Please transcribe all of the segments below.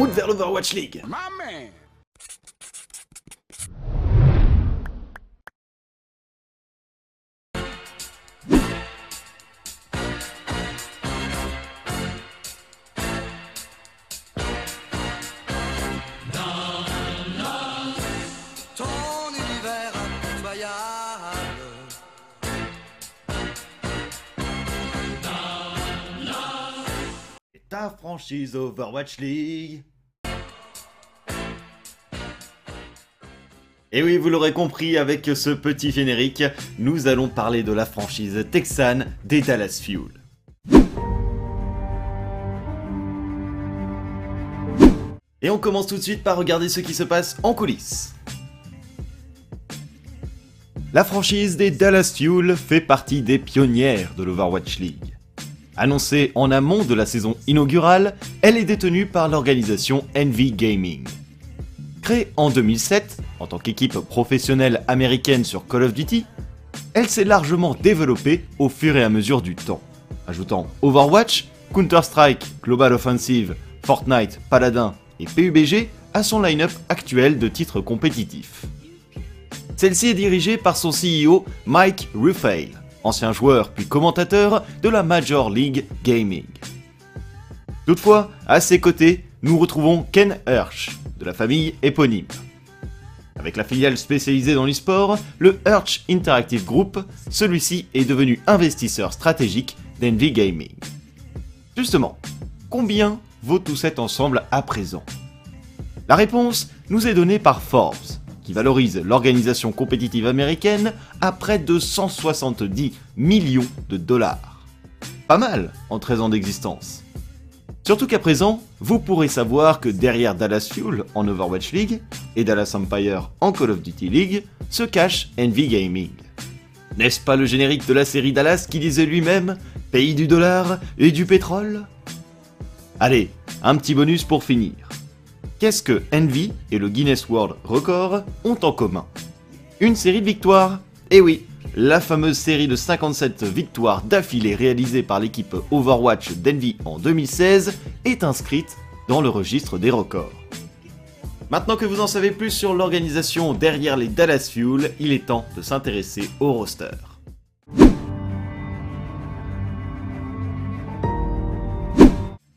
route vers l'Overwatch League. Er? ta Et oui, vous l'aurez compris avec ce petit générique, nous allons parler de la franchise texane des Dallas Fuel. Et on commence tout de suite par regarder ce qui se passe en coulisses. La franchise des Dallas Fuel fait partie des pionnières de l'Overwatch League. Annoncée en amont de la saison inaugurale, elle est détenue par l'organisation Envy Gaming. Créée en 2007 en tant qu'équipe professionnelle américaine sur Call of Duty, elle s'est largement développée au fur et à mesure du temps, ajoutant Overwatch, Counter-Strike, Global Offensive, Fortnite, Paladin et PUBG à son line-up actuel de titres compétitifs. Celle-ci est dirigée par son CEO Mike Ruffale, ancien joueur puis commentateur de la Major League Gaming. Toutefois, à ses côtés, nous retrouvons Ken Hirsch, de la famille éponyme. Avec la filiale spécialisée dans l'e-sport, le Hirsch Interactive Group, celui-ci est devenu investisseur stratégique d'Envy Gaming. Justement, combien vaut tout cet ensemble à présent? La réponse nous est donnée par Forbes, valorise l'organisation compétitive américaine à près de 170 millions de dollars. Pas mal en 13 ans d'existence. Surtout qu'à présent, vous pourrez savoir que derrière Dallas Fuel en Overwatch League et Dallas Empire en Call of Duty League se cache Envy Gaming. N'est-ce pas le générique de la série Dallas qui disait lui-même Pays du dollar et du pétrole? Allez, un petit bonus pour finir. Qu'est-ce que Envy et le Guinness World Record ont en commun Une série de victoires Eh oui, la fameuse série de 57 victoires d'affilée réalisée par l'équipe Overwatch d'Envy en 2016 est inscrite dans le registre des records. Maintenant que vous en savez plus sur l'organisation derrière les Dallas Fuel, il est temps de s'intéresser au roster.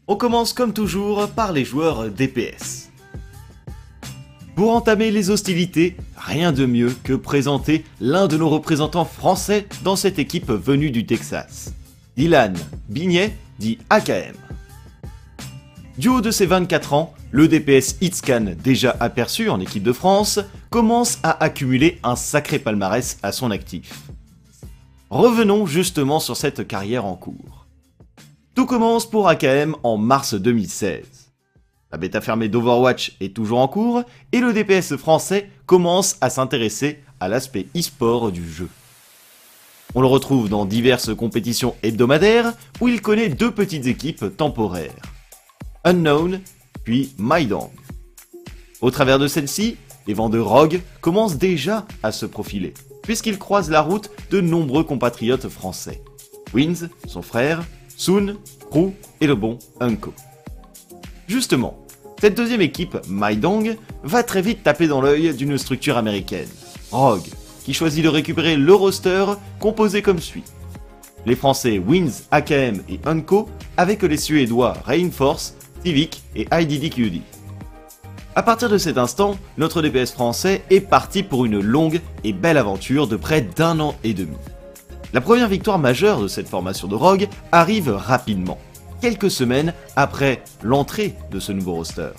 On commence comme toujours par les joueurs DPS. Pour entamer les hostilités, rien de mieux que présenter l'un de nos représentants français dans cette équipe venue du Texas. Dylan Bignet dit AKM. Du haut de ses 24 ans, le DPS Hitscan, déjà aperçu en équipe de France, commence à accumuler un sacré palmarès à son actif. Revenons justement sur cette carrière en cours. Tout commence pour AKM en mars 2016. La bêta fermée d'Overwatch est toujours en cours et le DPS français commence à s'intéresser à l'aspect e-sport du jeu. On le retrouve dans diverses compétitions hebdomadaires où il connaît deux petites équipes temporaires. Unknown puis Maidang. Au travers de celle-ci, les vents de Rogue commencent déjà à se profiler, puisqu'il croise la route de nombreux compatriotes français. Wins, son frère, Soon, Prou et le bon Unko. Justement, cette deuxième équipe, Maidong, va très vite taper dans l'œil d'une structure américaine, Rogue, qui choisit de récupérer le roster composé comme suit. Les Français Wins, AKM et Unco, avec les Suédois Reinforce, Civic et IDDQD. A partir de cet instant, notre DPS français est parti pour une longue et belle aventure de près d'un an et demi. La première victoire majeure de cette formation de Rogue arrive rapidement quelques semaines après l'entrée de ce nouveau roster.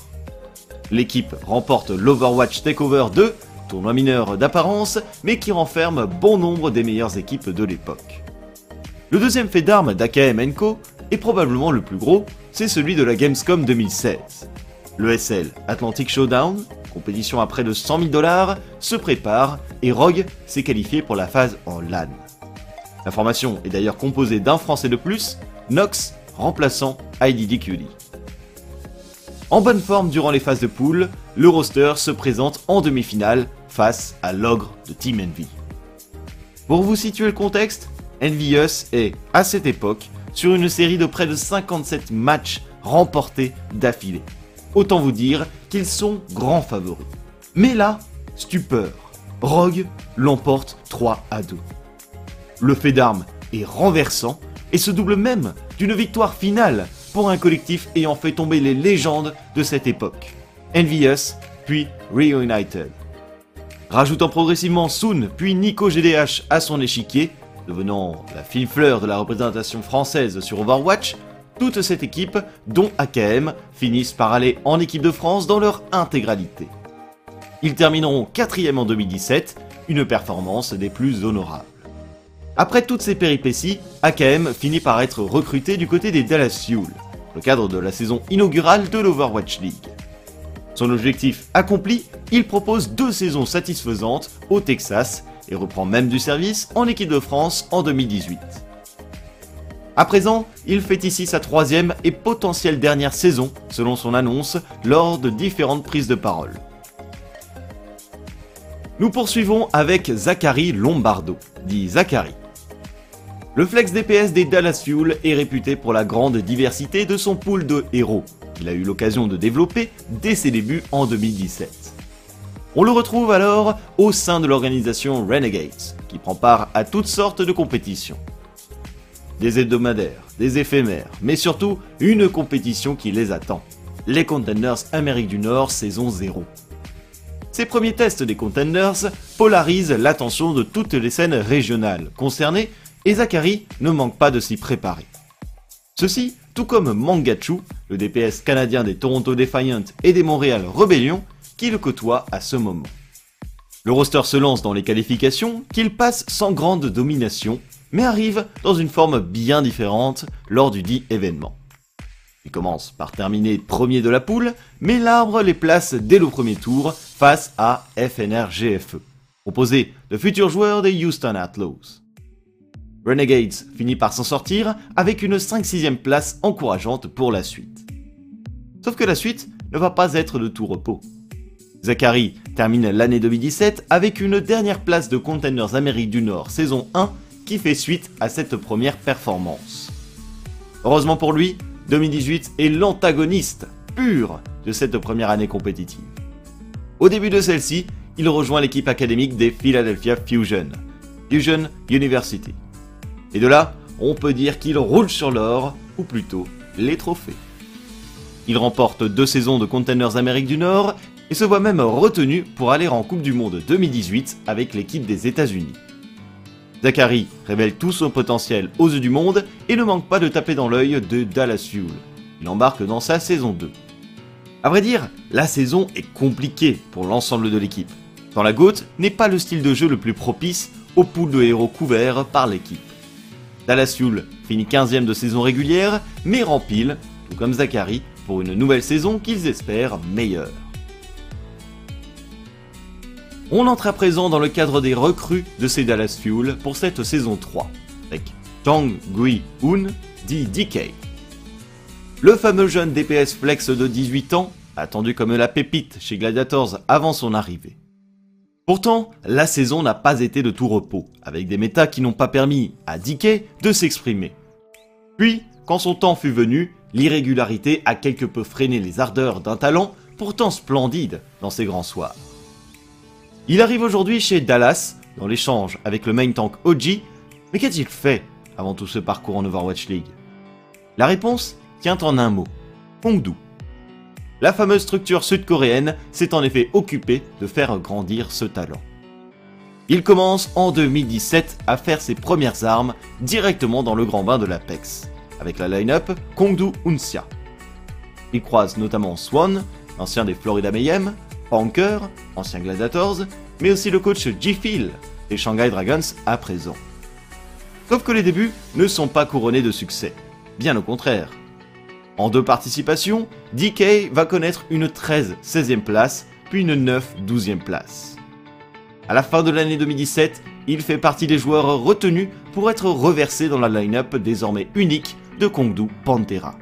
L'équipe remporte l'Overwatch Takeover 2, tournoi mineur d'apparence, mais qui renferme bon nombre des meilleures équipes de l'époque. Le deuxième fait d'armes d'AKM Co est probablement le plus gros, c'est celui de la Gamescom 2016. Le SL Atlantic Showdown, compétition à près de 100 000 dollars, se prépare et Rogue s'est qualifié pour la phase en LAN. La formation est d'ailleurs composée d'un Français de plus, Nox remplaçant IDDQD. En bonne forme durant les phases de poule, le roster se présente en demi-finale face à l'ogre de Team Envy. Pour vous situer le contexte, Envious est, à cette époque, sur une série de près de 57 matchs remportés d'affilée. autant vous dire qu'ils sont grands favoris. Mais là, stupeur. Rogue l'emporte 3 à 2. Le fait d'armes est renversant et se double même d'une victoire finale pour un collectif ayant fait tomber les légendes de cette époque. Envious, puis Reunited. Rajoutant progressivement Soon puis Nico GDH à son échiquier, devenant la fine fleur de la représentation française sur Overwatch, toute cette équipe, dont AKM, finissent par aller en équipe de France dans leur intégralité. Ils termineront quatrième en 2017, une performance des plus honorables. Après toutes ces péripéties, AKM finit par être recruté du côté des Dallas Fuel, le cadre de la saison inaugurale de l'Overwatch League. Son objectif accompli, il propose deux saisons satisfaisantes au Texas et reprend même du service en équipe de France en 2018. À présent, il fait ici sa troisième et potentielle dernière saison, selon son annonce, lors de différentes prises de parole. Nous poursuivons avec Zachary Lombardo, dit Zachary. Le flex DPS des Dallas Fuel est réputé pour la grande diversité de son pool de héros, qu'il a eu l'occasion de développer dès ses débuts en 2017. On le retrouve alors au sein de l'organisation Renegades, qui prend part à toutes sortes de compétitions. Des hebdomadaires, des éphémères, mais surtout une compétition qui les attend. Les Contenders Amérique du Nord saison 0. Ces premiers tests des Contenders polarisent l'attention de toutes les scènes régionales concernées et Zachary ne manque pas de s'y préparer. Ceci, tout comme Mangachu, le DPS canadien des Toronto Defiant et des Montréal Rebellion, qui le côtoie à ce moment. Le roster se lance dans les qualifications, qu'il passe sans grande domination, mais arrive dans une forme bien différente lors du dit événement. Il commence par terminer premier de la poule, mais l'arbre les place dès le premier tour face à FNR GFE, composé de futurs joueurs des Houston Outlaws. Renegades finit par s'en sortir avec une 5-6ème place encourageante pour la suite. Sauf que la suite ne va pas être de tout repos. Zachary termine l'année 2017 avec une dernière place de Contenders Amérique du Nord saison 1 qui fait suite à cette première performance. Heureusement pour lui, 2018 est l'antagoniste pur de cette première année compétitive. Au début de celle-ci, il rejoint l'équipe académique des Philadelphia Fusion, Fusion University. Et de là, on peut dire qu'il roule sur l'or, ou plutôt les trophées. Il remporte deux saisons de Contenders Amérique du Nord et se voit même retenu pour aller en Coupe du Monde 2018 avec l'équipe des États-Unis. Zachary révèle tout son potentiel aux yeux du monde et ne manque pas de taper dans l'œil de Dallas Fuel. Il embarque dans sa saison 2. A vrai dire, la saison est compliquée pour l'ensemble de l'équipe. Dans la GOAT n'est pas le style de jeu le plus propice au pool de héros couverts par l'équipe. Dallas Fuel finit 15ème de saison régulière, mais rempile, tout comme Zachary, pour une nouvelle saison qu'ils espèrent meilleure. On entre à présent dans le cadre des recrues de ces Dallas Fuel pour cette saison 3, avec Tang Gui Un, dit DK. Le fameux jeune DPS Flex de 18 ans, attendu comme la pépite chez Gladiators avant son arrivée. Pourtant, la saison n'a pas été de tout repos, avec des méta qui n'ont pas permis à DK de s'exprimer. Puis, quand son temps fut venu, l'irrégularité a quelque peu freiné les ardeurs d'un talent pourtant splendide dans ses grands soirs. Il arrive aujourd'hui chez Dallas, dans l'échange avec le main tank OG, mais qu'a-t-il fait avant tout ce parcours en Overwatch League? La réponse tient en un mot, Hongdu. La fameuse structure sud-coréenne s'est en effet occupée de faire grandir ce talent. Il commence en 2017 à faire ses premières armes directement dans le grand bain de l'Apex, avec la line-up Kongdu Unsia. Il croise notamment Swan, ancien des Florida Mayhem, Panker, ancien Gladiators, mais aussi le coach G-Phil des Shanghai Dragons à présent. Sauf que les débuts ne sont pas couronnés de succès, bien au contraire. En deux participations, DK va connaître une 13 16e place, puis une 9 12e place. À la fin de l'année 2017, il fait partie des joueurs retenus pour être reversé dans la line-up désormais unique de Kongdu Pantera.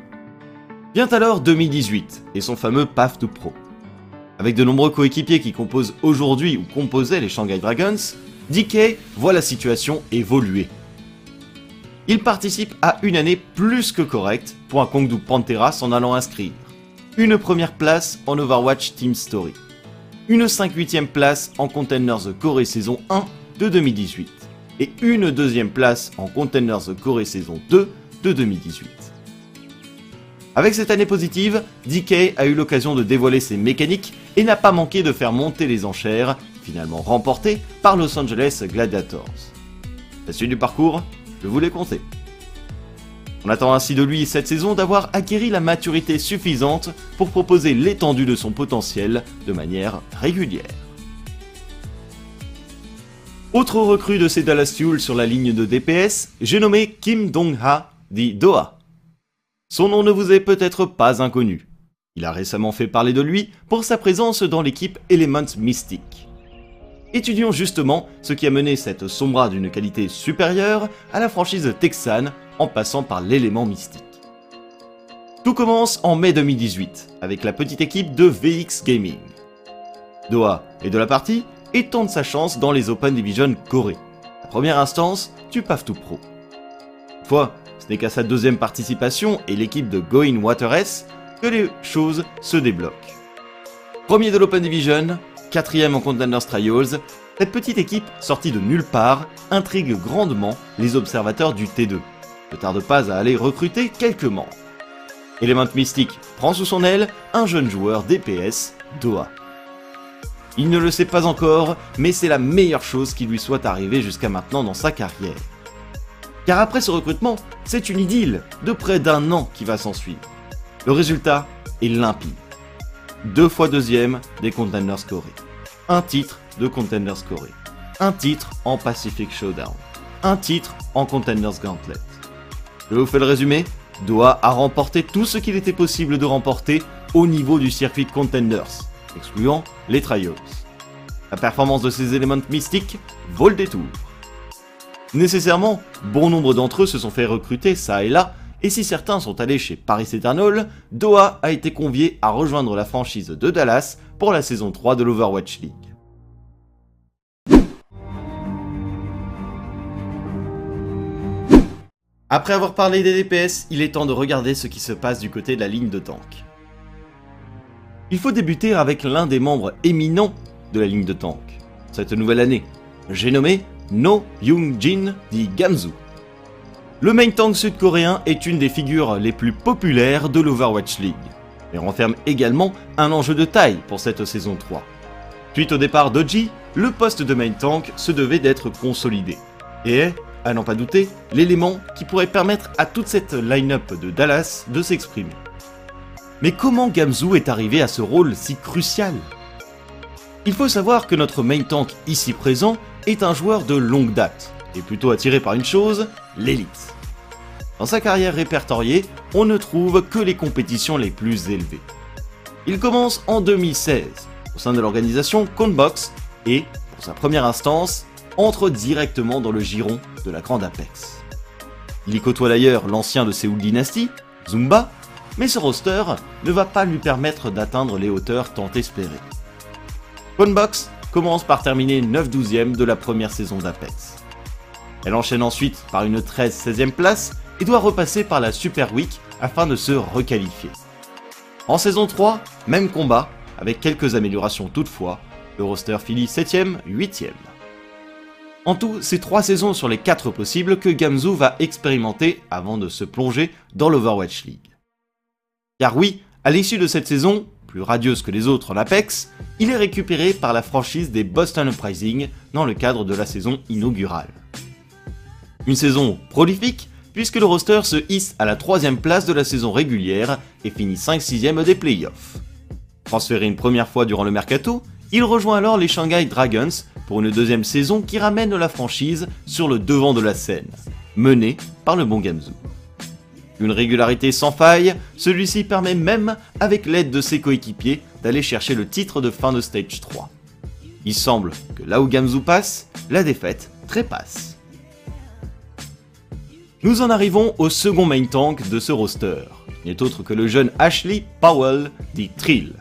Vient alors 2018 et son fameux Path to Pro. Avec de nombreux coéquipiers qui composent aujourd'hui ou composaient les Shanghai Dragons, DK voit la situation évoluer il participe à une année plus que correcte pour un Kongdu Pantera s'en allant inscrire. une première place en Overwatch Team Story, une 5 8 place en Containers Corée saison 1 de 2018 et une deuxième place en Containers Corée saison 2 de 2018. Avec cette année positive, DK a eu l'occasion de dévoiler ses mécaniques et n'a pas manqué de faire monter les enchères, finalement remportées par Los Angeles Gladiators. La suite du parcours, je vous l'ai compté. On attend ainsi de lui cette saison d'avoir acquis la maturité suffisante pour proposer l'étendue de son potentiel de manière régulière. Autre recrue de ces Dallas Fuel sur la ligne de DPS, j'ai nommé Kim Dong-ha, dit Doha. Son nom ne vous est peut-être pas inconnu. Il a récemment fait parler de lui pour sa présence dans l'équipe Element Mystic. Étudions justement ce qui a mené cette sombra d'une qualité supérieure à la franchise texane en passant par l'élément mystique. Tout commence en mai 2018 avec la petite équipe de VX Gaming. Doha est de la partie et sa chance dans les Open Division Corée. La première instance du PAF 2 Pro. Fois, ce n'est qu'à sa deuxième participation et l'équipe de Going Water S que les choses se débloquent. Premier de l'Open Division, quatrième en Contenders Trials, cette petite équipe sortie de nulle part intrigue grandement les observateurs du T2 ne tarde pas à aller recruter quelques membres. Element Mystic prend sous son aile un jeune joueur DPS, Doha. Il ne le sait pas encore, mais c'est la meilleure chose qui lui soit arrivée jusqu'à maintenant dans sa carrière. Car après ce recrutement, c'est une idylle de près d'un an qui va s'en suivre. Le résultat est limpide. Deux fois deuxième des Contenders Corée. Un titre de Contenders Corée. Un titre en Pacific Showdown. Un titre en Contenders Gauntlet. Je vous fais le résumé. Doha a remporté tout ce qu'il était possible de remporter au niveau du circuit Contenders, excluant les Trials. La performance de ces éléments mystiques vaut le détour. Nécessairement, bon nombre d'entre eux se sont fait recruter ça et là, et si certains sont allés chez Paris Eternal, Doha a été convié à rejoindre la franchise de Dallas pour la saison 3 de l'Overwatch League. Après avoir parlé des DPS, il est temps de regarder ce qui se passe du côté de la ligne de tank. Il faut débuter avec l'un des membres éminents de la ligne de tank, cette nouvelle année. J'ai nommé No Young Jin dit Gamzu. Le main tank sud-coréen est une des figures les plus populaires de l'Overwatch League, mais renferme également un enjeu de taille pour cette saison 3. Suite au départ d'Oji, le poste de main tank se devait d'être consolidé, et à n'en pas douter, l'élément qui pourrait permettre à toute cette line-up de Dallas de s'exprimer. Mais comment Gamzu est arrivé à ce rôle si crucial? Il faut savoir que notre main tank ici présent est un joueur de longue date, et plutôt attiré par une chose, l'élite. Dans sa carrière répertoriée, on ne trouve que les compétitions les plus élevées. Il commence en 2016 au sein de l'organisation Conbox et, pour sa première instance, entre directement dans le giron de la Grande Apex. Il y côtoie d'ailleurs l'ancien de Seoul Dynasty, Zumba, mais ce roster ne va pas lui permettre d'atteindre les hauteurs tant espérées. Funbox commence par terminer 9 12 e de la première saison d'Apex. Elle enchaîne ensuite par une 13 16 e place et doit repasser par la Super Week afin de se requalifier. En saison 3, même combat, avec quelques améliorations toutefois, le roster finit 7ème, 8ème. En tout, c'est 3 saisons sur les 4 possibles que Gamzu va expérimenter avant de se plonger dans l'Overwatch League. Car oui, à l'issue de cette saison, plus radieuse que les autres en Apex, il est récupéré par la franchise des Boston Uprising dans le cadre de la saison inaugurale. Une saison prolifique, puisque le roster se hisse à la troisième place de la saison régulière et finit 5-6ème des playoffs. Transféré une première fois durant le mercato, il rejoint alors les Shanghai Dragons pour une deuxième saison qui ramène la franchise sur le devant de la scène, menée par le bon Gamzu. Une régularité sans faille, celui-ci permet même, avec l'aide de ses coéquipiers, d'aller chercher le titre de fin de Stage 3. Il semble que là où Gamzu passe, la défaite trépasse. Nous en arrivons au second main tank de ce roster, qui n'est autre que le jeune Ashley Powell dit Trill.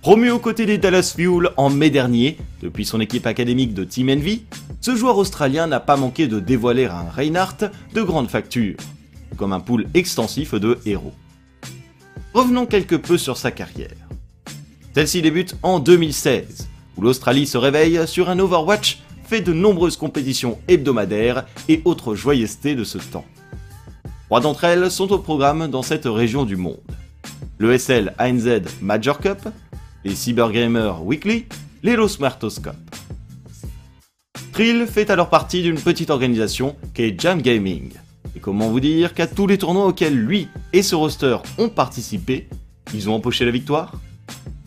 Promu aux côtés des Dallas Fuel en mai dernier, depuis son équipe académique de Team Envy, ce joueur australien n'a pas manqué de dévoiler un Reinhardt de grande facture, comme un pool extensif de héros. Revenons quelque peu sur sa carrière. Celle-ci débute en 2016, où l'Australie se réveille sur un Overwatch fait de nombreuses compétitions hebdomadaires et autres joyeusetés de ce temps. Trois d'entre elles sont au programme dans cette région du monde. Le SL ANZ Major Cup, les Cybergamer Weekly, les Los Muertos Cup. Trill fait alors partie d'une petite organisation qu'est Jam Gaming. Et comment vous dire qu'à tous les tournois auxquels lui et ce roster ont participé, ils ont empoché la victoire?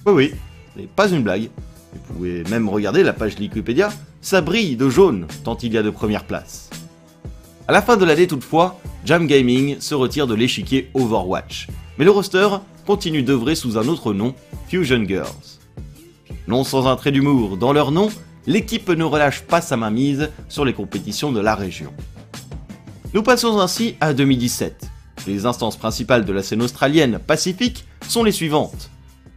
Oui oui, n'est pas une blague. Vous pouvez même regarder la page Wikipédia, ça brille de jaune tant il y a de premières places. À la fin de l'année toutefois, Jam Gaming se retire de l'échiquier Overwatch, mais le roster continue d'œuvrer sous un autre nom, Fusion Girls. Non sans un trait d'humour dans leur nom, l'équipe ne relâche pas sa mainmise sur les compétitions de la région. Nous passons ainsi à 2017. Les instances principales de la scène australienne Pacifique sont les suivantes.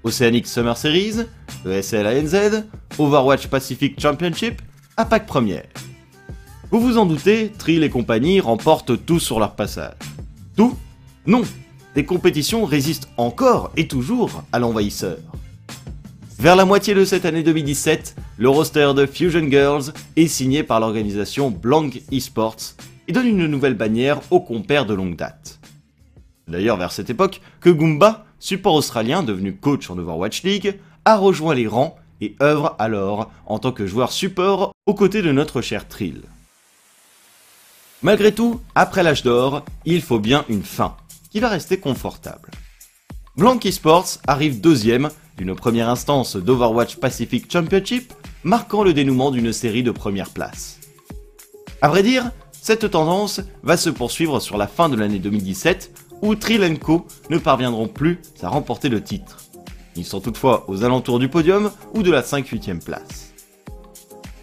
Oceanic Summer Series, ESL ANZ, Overwatch Pacific Championship, APAC Première. Vous vous en doutez, Trill et compagnie remportent tout sur leur passage. Tout? Non Des compétitions résistent encore et toujours à l'envahisseur. Vers la moitié de cette année 2017, le roster de Fusion Girls est signé par l'organisation Blanc Esports et donne une nouvelle bannière aux compères de longue date. D'ailleurs vers cette époque que Goomba, support australien devenu coach en Overwatch League, a rejoint les rangs et œuvre alors en tant que joueur support aux côtés de notre cher Trill. Malgré tout, après l'âge d'or, il faut bien une fin, qui va rester confortable. Blanc Esports arrive deuxième d'une première instance d'Overwatch Pacific Championship, marquant le dénouement d'une série de premières places. À vrai dire, cette tendance va se poursuivre sur la fin de l'année 2017, où Trilenko ne parviendront plus à remporter le titre. Ils sont toutefois aux alentours du podium ou de la 5-8e place.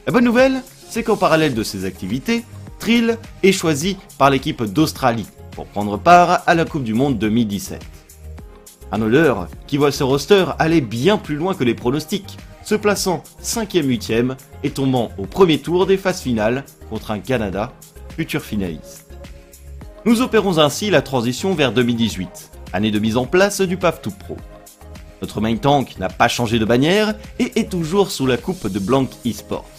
La bonne nouvelle, c'est qu'en parallèle de ces activités, Trill est choisi par l'équipe d'Australie pour prendre part à la Coupe du Monde 2017. Un honneur qui voit ce roster aller bien plus loin que les pronostics, se plaçant 5e 8e et tombant au premier tour des phases finales contre un Canada, futur finaliste. Nous opérons ainsi la transition vers 2018, année de mise en place du PAF 2 Pro. Notre main tank n'a pas changé de bannière et est toujours sous la coupe de Blanc Esports.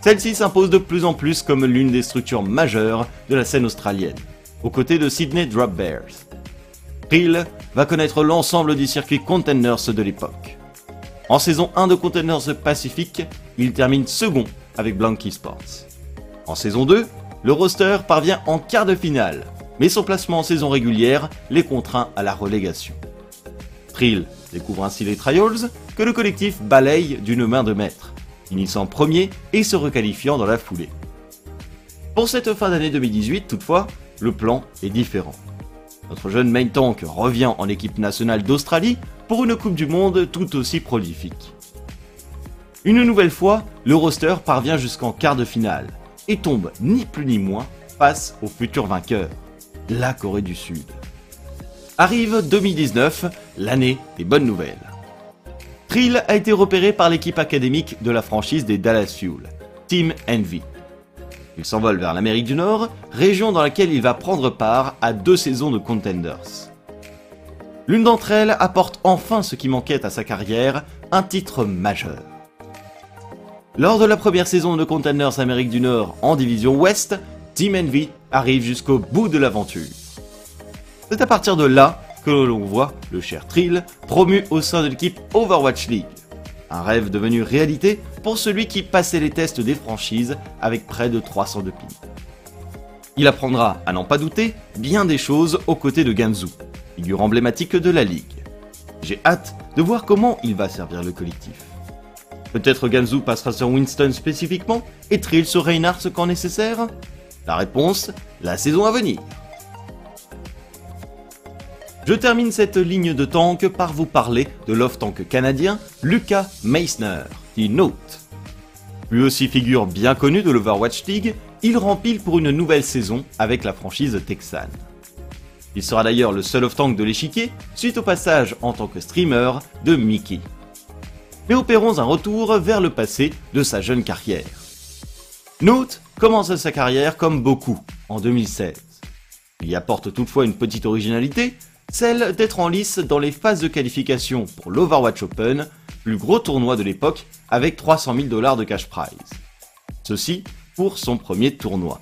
Celle-ci s'impose de plus en plus comme l'une des structures majeures de la scène australienne, aux côtés de Sydney Drop Bears. Hill va connaître l'ensemble du circuit Containers de l'époque. En saison 1 de Containers Pacific, il termine second avec Blanc Esports. En saison 2, le roster parvient en quart de finale, mais son placement en saison régulière les contraint à la relégation. Trill découvre ainsi les Trials que le collectif balaye d'une main de maître, finissant premier et se requalifiant dans la foulée. Pour cette fin d'année 2018, toutefois, le plan est différent. Notre jeune main tank revient en équipe nationale d'Australie pour une Coupe du Monde tout aussi prolifique. Une nouvelle fois, le roster parvient jusqu'en quart de finale et tombe ni plus ni moins face au futur vainqueur, la Corée du Sud. Arrive 2019, l'année des bonnes nouvelles. Trill a été repéré par l'équipe académique de la franchise des Dallas Fuel, Team Envy. Il s'envole vers l'Amérique du Nord, région dans laquelle il va prendre part à deux saisons de Contenders. L'une d'entre elles apporte enfin ce qui manquait à sa carrière, un titre majeur. Lors de la première saison de Contenders Amérique du Nord en division Ouest, Team Envy arrive jusqu'au bout de l'aventure. C'est à partir de là que l'on voit le cher Trill promu au sein de l'équipe Overwatch League. Un rêve devenu réalité pour celui qui passait les tests des franchises avec près de 300 de ping. Il apprendra, à n'en pas douter, bien des choses aux côtés de Ganzu, figure emblématique de la ligue. J'ai hâte de voir comment il va servir le collectif. Peut-être Ganzu passera sur Winston spécifiquement et Trill sur Reinhardt quand nécessaire? La réponse, la saison à venir. Je termine cette ligne de tank par vous parler de l'off-tank canadien Lucas Meissner, qui note. Lui aussi figure bien connue de l'Overwatch League, il rempile pour une nouvelle saison avec la franchise texane. Il sera d'ailleurs le seul off-tank de l'échiquier suite au passage en tant que streamer de Mickey. Mais opérons un retour vers le passé de sa jeune carrière. Note commence sa carrière comme beaucoup, en 2016. Il apporte toutefois une petite originalité, celle d'être en lice dans les phases de qualification pour l'Overwatch Open, plus gros tournoi de l'époque avec 300 000 dollars de cash prize. Ceci pour son premier tournoi.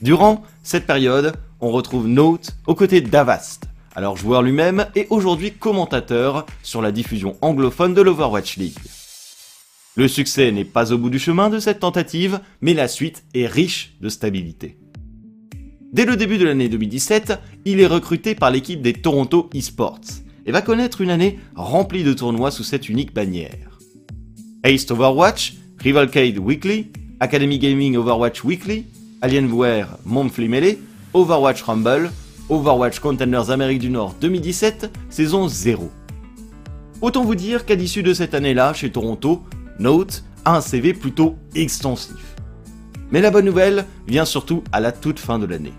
Durant cette période, on retrouve Note aux côtés d'Avast, alors joueur lui-même et aujourd'hui commentateur sur la diffusion anglophone de l'Overwatch League. Le succès n'est pas au bout du chemin de cette tentative, mais la suite est riche de stabilité. Dès le début de l'année 2017, il est recruté par l'équipe des Toronto Esports et va connaître une année remplie de tournois sous cette unique bannière. Ace Overwatch, Rivalcade Weekly, Academy Gaming Overwatch Weekly, Alienware Monthly Melee, Overwatch Rumble, Overwatch Contenders Amérique du Nord 2017, saison 0. Autant vous dire qu'à l'issue de cette année-là, chez Toronto, Note a un CV plutôt extensif. Mais la bonne nouvelle vient surtout à la toute fin de l'année.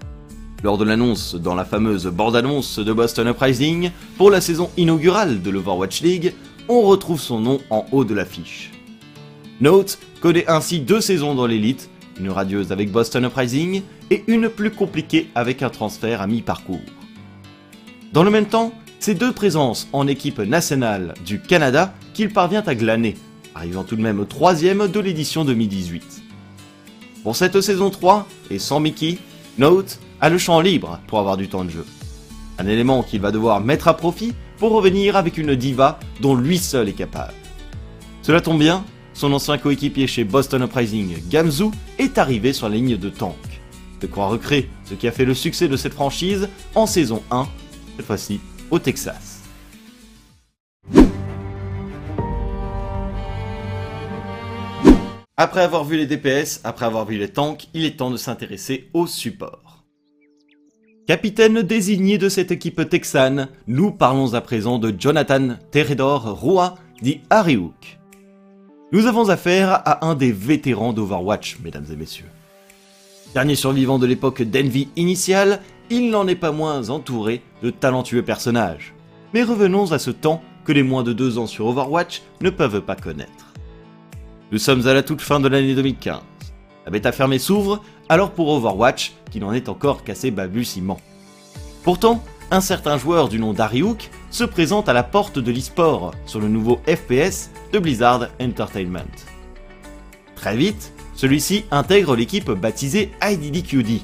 Lors de l'annonce dans la fameuse bande-annonce de Boston Uprising pour la saison inaugurale de l'Overwatch League, on retrouve son nom en haut de l'affiche. Note connaît ainsi deux saisons dans l'élite, une radieuse avec Boston Uprising et une plus compliquée avec un transfert à mi-parcours. Dans le même temps, c'est deux présences en équipe nationale du Canada qu'il parvient à glaner, arrivant tout de même troisième de l'édition 2018. Pour cette saison 3, et sans Mickey, Note a le champ libre pour avoir du temps de jeu. Un élément qu'il va devoir mettre à profit pour revenir avec une diva dont lui seul est capable. Cela tombe bien, son ancien coéquipier chez Boston Uprising, Gamzu, est arrivé sur la ligne de tank. De quoi recréer ce qui a fait le succès de cette franchise en saison 1, cette fois-ci au Texas. Après avoir vu les DPS, après avoir vu les tanks, il est temps de s'intéresser au support. Capitaine désigné de cette équipe texane, nous parlons à présent de Jonathan Teredor Roa, dit Harryhook. Nous avons affaire à un des vétérans d'Overwatch, mesdames et messieurs. Dernier survivant de l'époque d'Envy initiale, il n'en est pas moins entouré de talentueux personnages. Mais revenons à ce temps que les moins de deux ans sur Overwatch ne peuvent pas connaître. Nous sommes à la toute fin de l'année 2015. La bêta fermée s'ouvre, alors pour Overwatch, qui n'en est encore qu'à ses balbutiements. Pourtant, un certain joueur du nom d'Arihook se présente à la porte de l'e-sport sur le nouveau FPS de Blizzard Entertainment. Très vite, celui-ci intègre l'équipe baptisée IDDQD,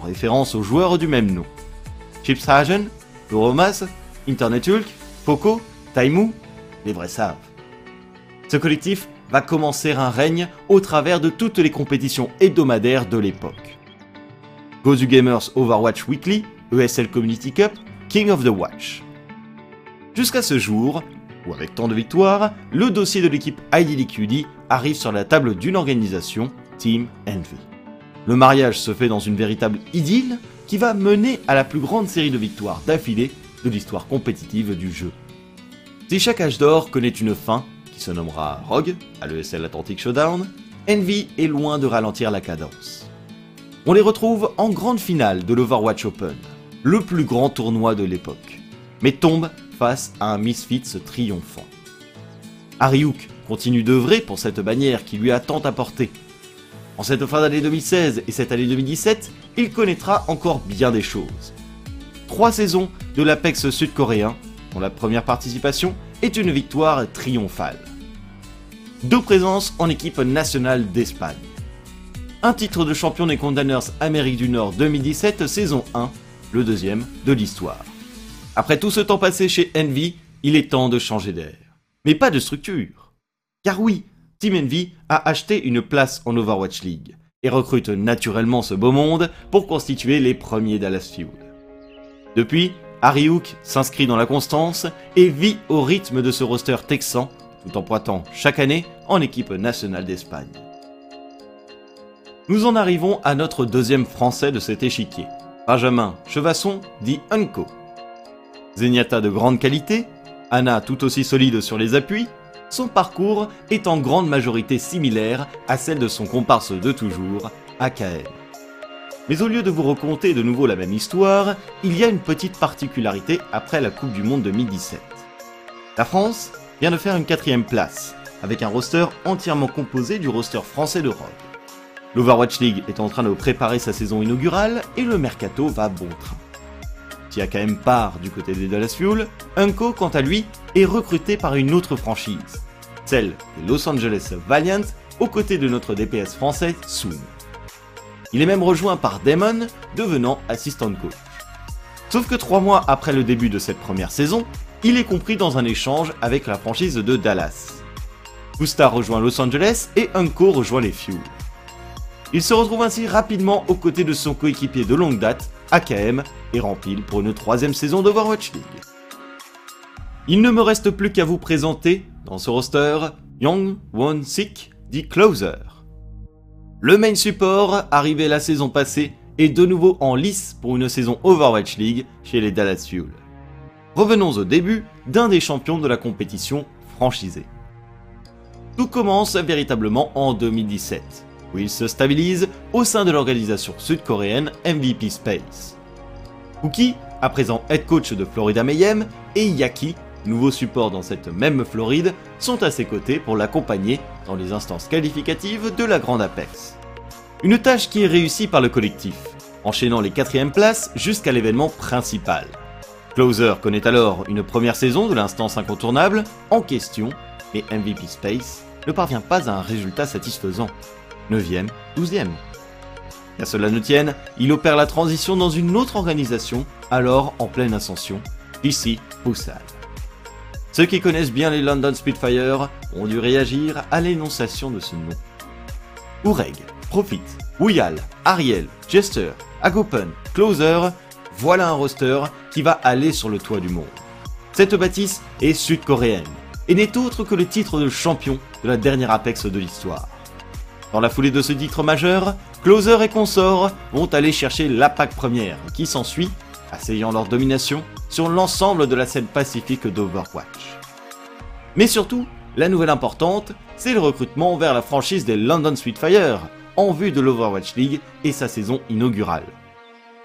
en référence aux joueurs du même nom. Chips Hagen, Doromas, Internet Hulk, Poco, Taimu, les vrais savent. Ce collectif va commencer un règne au travers de toutes les compétitions hebdomadaires de l'époque. Gozu Gamers Overwatch Weekly, ESL Community Cup, King of the Watch. Jusqu'à ce jour, avec tant de victoires, le dossier de l'équipe IDDQD arrive sur la table d'une organisation, Team Envy. Le mariage se fait dans une véritable idylle qui va mener à la plus grande série de victoires d'affilée de l'histoire compétitive du jeu. Si chaque âge d'or connaît une fin, se nommera Rogue à l'ESL Atlantic Showdown, Envy est loin de ralentir la cadence. On les retrouve en grande finale de l'Overwatch Open, le plus grand tournoi de l'époque, mais tombe face à un Misfits triomphant. Ariuk continue d'œuvrer pour cette bannière qui lui a tant apporté. En cette fin d'année 2016 et cette année 2017, il connaîtra encore bien des choses. Trois saisons de l'Apex sud-coréen, dont la première participation est une victoire triomphale. Deux présences en équipe nationale d'Espagne. Un titre de champion des Condanners Amérique du Nord 2017 saison 1, le deuxième de l'histoire. Après tout ce temps passé chez Envy, il est temps de changer d'air. Mais pas de structure. Car oui, Team Envy a acheté une place en Overwatch League et recrute naturellement ce beau monde pour constituer les premiers Dallas Fuel. Depuis, Harry Hook s'inscrit dans la constance et vit au rythme de ce roster texan, tout en pointant chaque année en équipe nationale d'Espagne. Nous en arrivons à notre deuxième français de cet échiquier, Benjamin Chevasson dit Unco. Zenyatta de grande qualité, Anna tout aussi solide sur les appuis, son parcours est en grande majorité similaire à celle de son comparse de toujours, AKL. Mais au lieu de vous raconter de nouveau la même histoire, il y a une petite particularité après la Coupe du Monde 2017. La France vient de faire une quatrième place, avec un roster entièrement composé du roster français de Rogue. L'Overwatch League est en train de préparer sa saison inaugurale et le mercato va bon train. Qui a quand même part du côté des Dallas Fuel, Unco, quant à lui, est recruté par une autre franchise, celle des Los Angeles Valiant, aux côtés de notre DPS français Soon. Il est même rejoint par Damon, devenant assistant coach. Sauf que trois mois après le début de cette première saison, il est compris dans un échange avec la franchise de Dallas. Gusta rejoint Los Angeles et Unco rejoint les Fuel. Il se retrouve ainsi rapidement aux côtés de son coéquipier de longue date, AKM, et rempile pour une troisième saison d'Overwatch League. Il ne me reste plus qu'à vous présenter, dans ce roster, Young Won Sik, dit Closer. Le main support, arrivé la saison passée, est de nouveau en lice pour une saison Overwatch League chez les Dallas Fuel. Revenons au début d'un des champions de la compétition franchisée. Tout commence véritablement en 2017, où il se stabilise au sein de l'organisation sud-coréenne MVP Space. Cookie, à présent head coach de Florida Mayhem, et Yaki, nouveau support dans cette même Floride, sont à ses côtés pour l'accompagner dans les instances qualificatives de la Grande Apex. Une tâche qui est réussie par le collectif, enchaînant les quatrièmes places jusqu'à l'événement principal. Closer connaît alors une première saison de l'instance incontournable en question, et MVP Space ne parvient pas à un résultat satisfaisant. 9ème, 12ème. Qu'à cela ne tienne, il opère la transition dans une autre organisation, alors en pleine ascension, ici Busan. Ceux qui connaissent bien les London Spitfire ont dû réagir à l'énonciation de ce nom. Oureg, Profit, Wuyal, Ariel, Jester, Agopen, Closer, voilà un roster qui va aller sur le toit du monde. Cette bâtisse est sud-coréenne et n'est autre que le titre de champion de la dernière Apex de l'histoire. Dans la foulée de ce titre majeur, Closer et consorts vont aller chercher l'APAC première qui s'ensuit, asseyant leur domination sur l'ensemble de la scène pacifique d'Overwatch. Mais surtout, la nouvelle importante, c'est le recrutement vers la franchise des London Spitfire en vue de l'Overwatch League et sa saison inaugurale.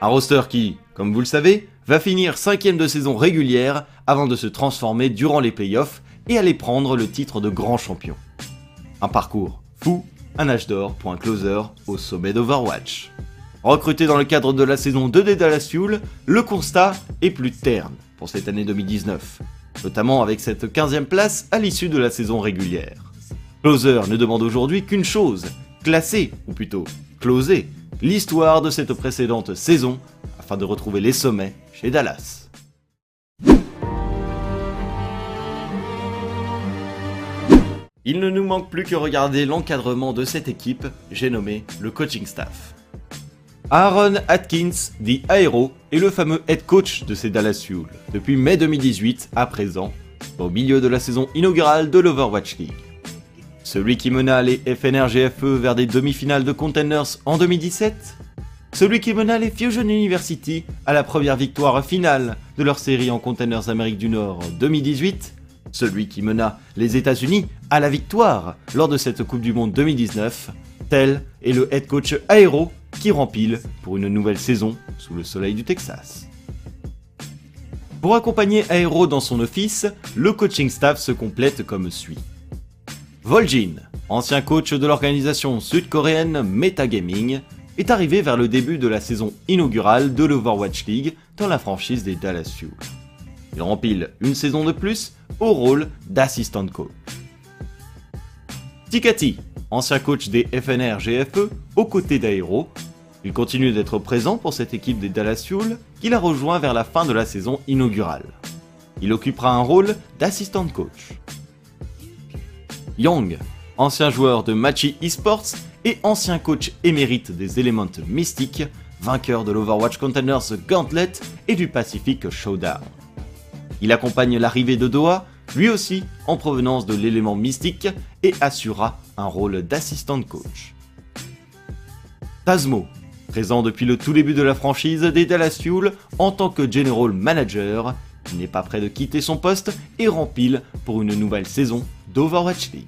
Un roster qui, comme vous le savez, va finir cinquième de saison régulière avant de se transformer durant les playoffs et aller prendre le titre de grand champion. Un parcours fou, un âge d'or pour un closer au sommet d'Overwatch. Recruté dans le cadre de la saison 2 des Dallas Fuel, le constat est plus terne pour cette année 2019, notamment avec cette 15e place à l'issue de la saison régulière. Closer ne demande aujourd'hui qu'une chose, classer, ou plutôt closer, l'histoire de cette précédente saison afin de retrouver les sommets chez Dallas. Il ne nous manque plus que regarder l'encadrement de cette équipe, j'ai nommé le coaching staff. Aaron Atkins, dit Aero, est le fameux head coach de ces Dallas Fuel, depuis mai 2018 à présent, au milieu de la saison inaugurale de l'Overwatch League. Celui qui mena les FNR GFE vers des demi-finales de Contenders en 2017 Celui qui mena les Fusion University à la première victoire finale de leur série en Contenders Amérique du Nord 2018 celui qui mena les États-Unis à la victoire lors de cette Coupe du Monde 2019. Tel est le head coach Aero qui rempile pour une nouvelle saison sous le soleil du Texas. Pour accompagner Aero dans son office, le coaching staff se complète comme suit. Voljin, ancien coach de l'organisation sud-coréenne Metagaming, est arrivé vers le début de la saison inaugurale de l'Overwatch League dans la franchise des Dallas Fuel. Il rempile une saison de plus au rôle d'assistant coach. Tikati, ancien coach des FNR GFE, aux côtés d'Aero, il continue d'être présent pour cette équipe des Dallas Fuel qu'il a rejoint vers la fin de la saison inaugurale. Il occupera un rôle d'assistant coach. Young, ancien joueur de Machi Esports et ancien coach émérite des Elements Mystiques, vainqueur de l'Overwatch Containers Gauntlet et du Pacific Showdown. Il accompagne l'arrivée de Doha, lui aussi en provenance de l'élément mystique, et assurera un rôle d'assistant coach. Tasmo, présent depuis le tout début de la franchise des Dallas Fuel en tant que General Manager, n'est pas prêt de quitter son poste et rempile pour une nouvelle saison d'Overwatch League.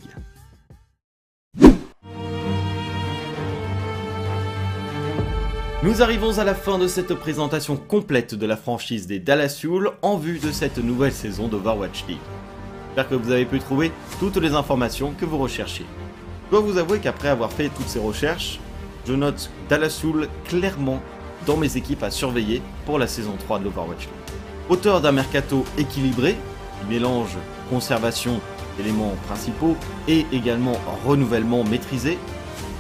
Nous arrivons à la fin de cette présentation complète de la franchise des Dallas en vue de cette nouvelle saison d'Overwatch League. J'espère que vous avez pu trouver toutes les informations que vous recherchiez. Je dois vous avouer qu'après avoir fait toutes ces recherches, je note Dallas Fuel clairement dans mes équipes à surveiller pour la saison 3 de l'Overwatch League. Auteur d'un mercato équilibré, qui mélange conservation d'éléments principaux et également renouvellement maîtrisé,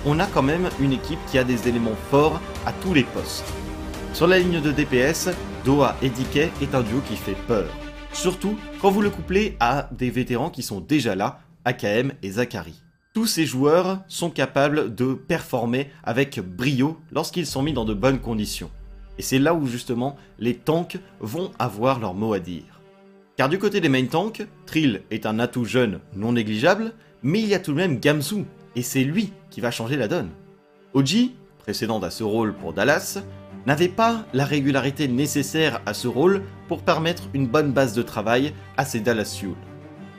on a quand même une équipe qui a des éléments forts à tous les postes. Sur la ligne de DPS, Doha et DK est un duo qui fait peur. Surtout quand vous le couplez à des vétérans qui sont déjà là, AKM et Zachary. Tous ces joueurs sont capables de performer avec brio lorsqu'ils sont mis dans de bonnes conditions. Et c'est là où justement les tanks vont avoir leur mot à dire. Car du côté des main tanks, Trill est un atout jeune non négligeable, mais il y a tout de même Gamzu, et c'est lui qui va changer la donne. Oji, précédent à ce rôle pour Dallas, n'avait pas la régularité nécessaire à ce rôle pour permettre une bonne base de travail à ses Dallas Fuel.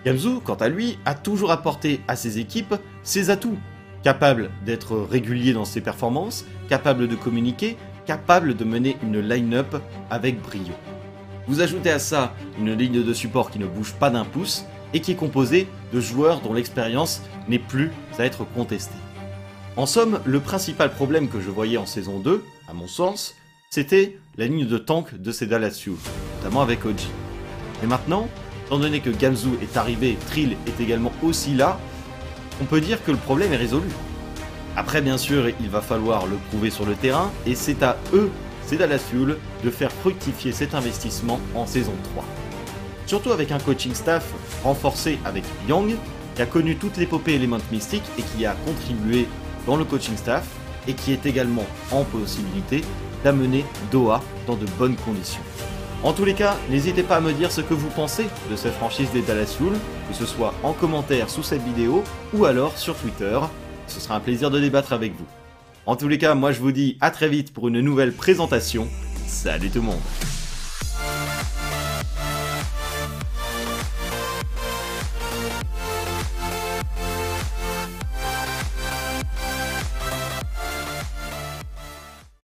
Gamzu, quant à lui, a toujours apporté à ses équipes ses atouts. Capable d'être régulier dans ses performances, capable de communiquer, capable de mener une line-up avec brio. Vous ajoutez à ça une ligne de support qui ne bouge pas d'un pouce et qui est composée de joueurs dont l'expérience n'est plus à être contestée. En somme, le principal problème que je voyais en saison 2, à mon sens, c'était la ligne de tank de ces Dallas notamment avec Oji. Et maintenant, Étant donné que Gamzu est arrivé, Trill est également aussi là, on peut dire que le problème est résolu. Après, bien sûr, il va falloir le prouver sur le terrain, et c'est à eux, c'est à de faire fructifier cet investissement en saison 3. Surtout avec un coaching staff renforcé avec Yang, qui a connu toute l'épopée Element Mystique et qui a contribué dans le coaching staff, et qui est également en possibilité d'amener Doha dans de bonnes conditions. En tous les cas, n'hésitez pas à me dire ce que vous pensez de cette franchise des Dallas que ce soit en commentaire sous cette vidéo ou alors sur Twitter. Ce sera un plaisir de débattre avec vous. En tous les cas, moi je vous dis à très vite pour une nouvelle présentation. Salut tout le monde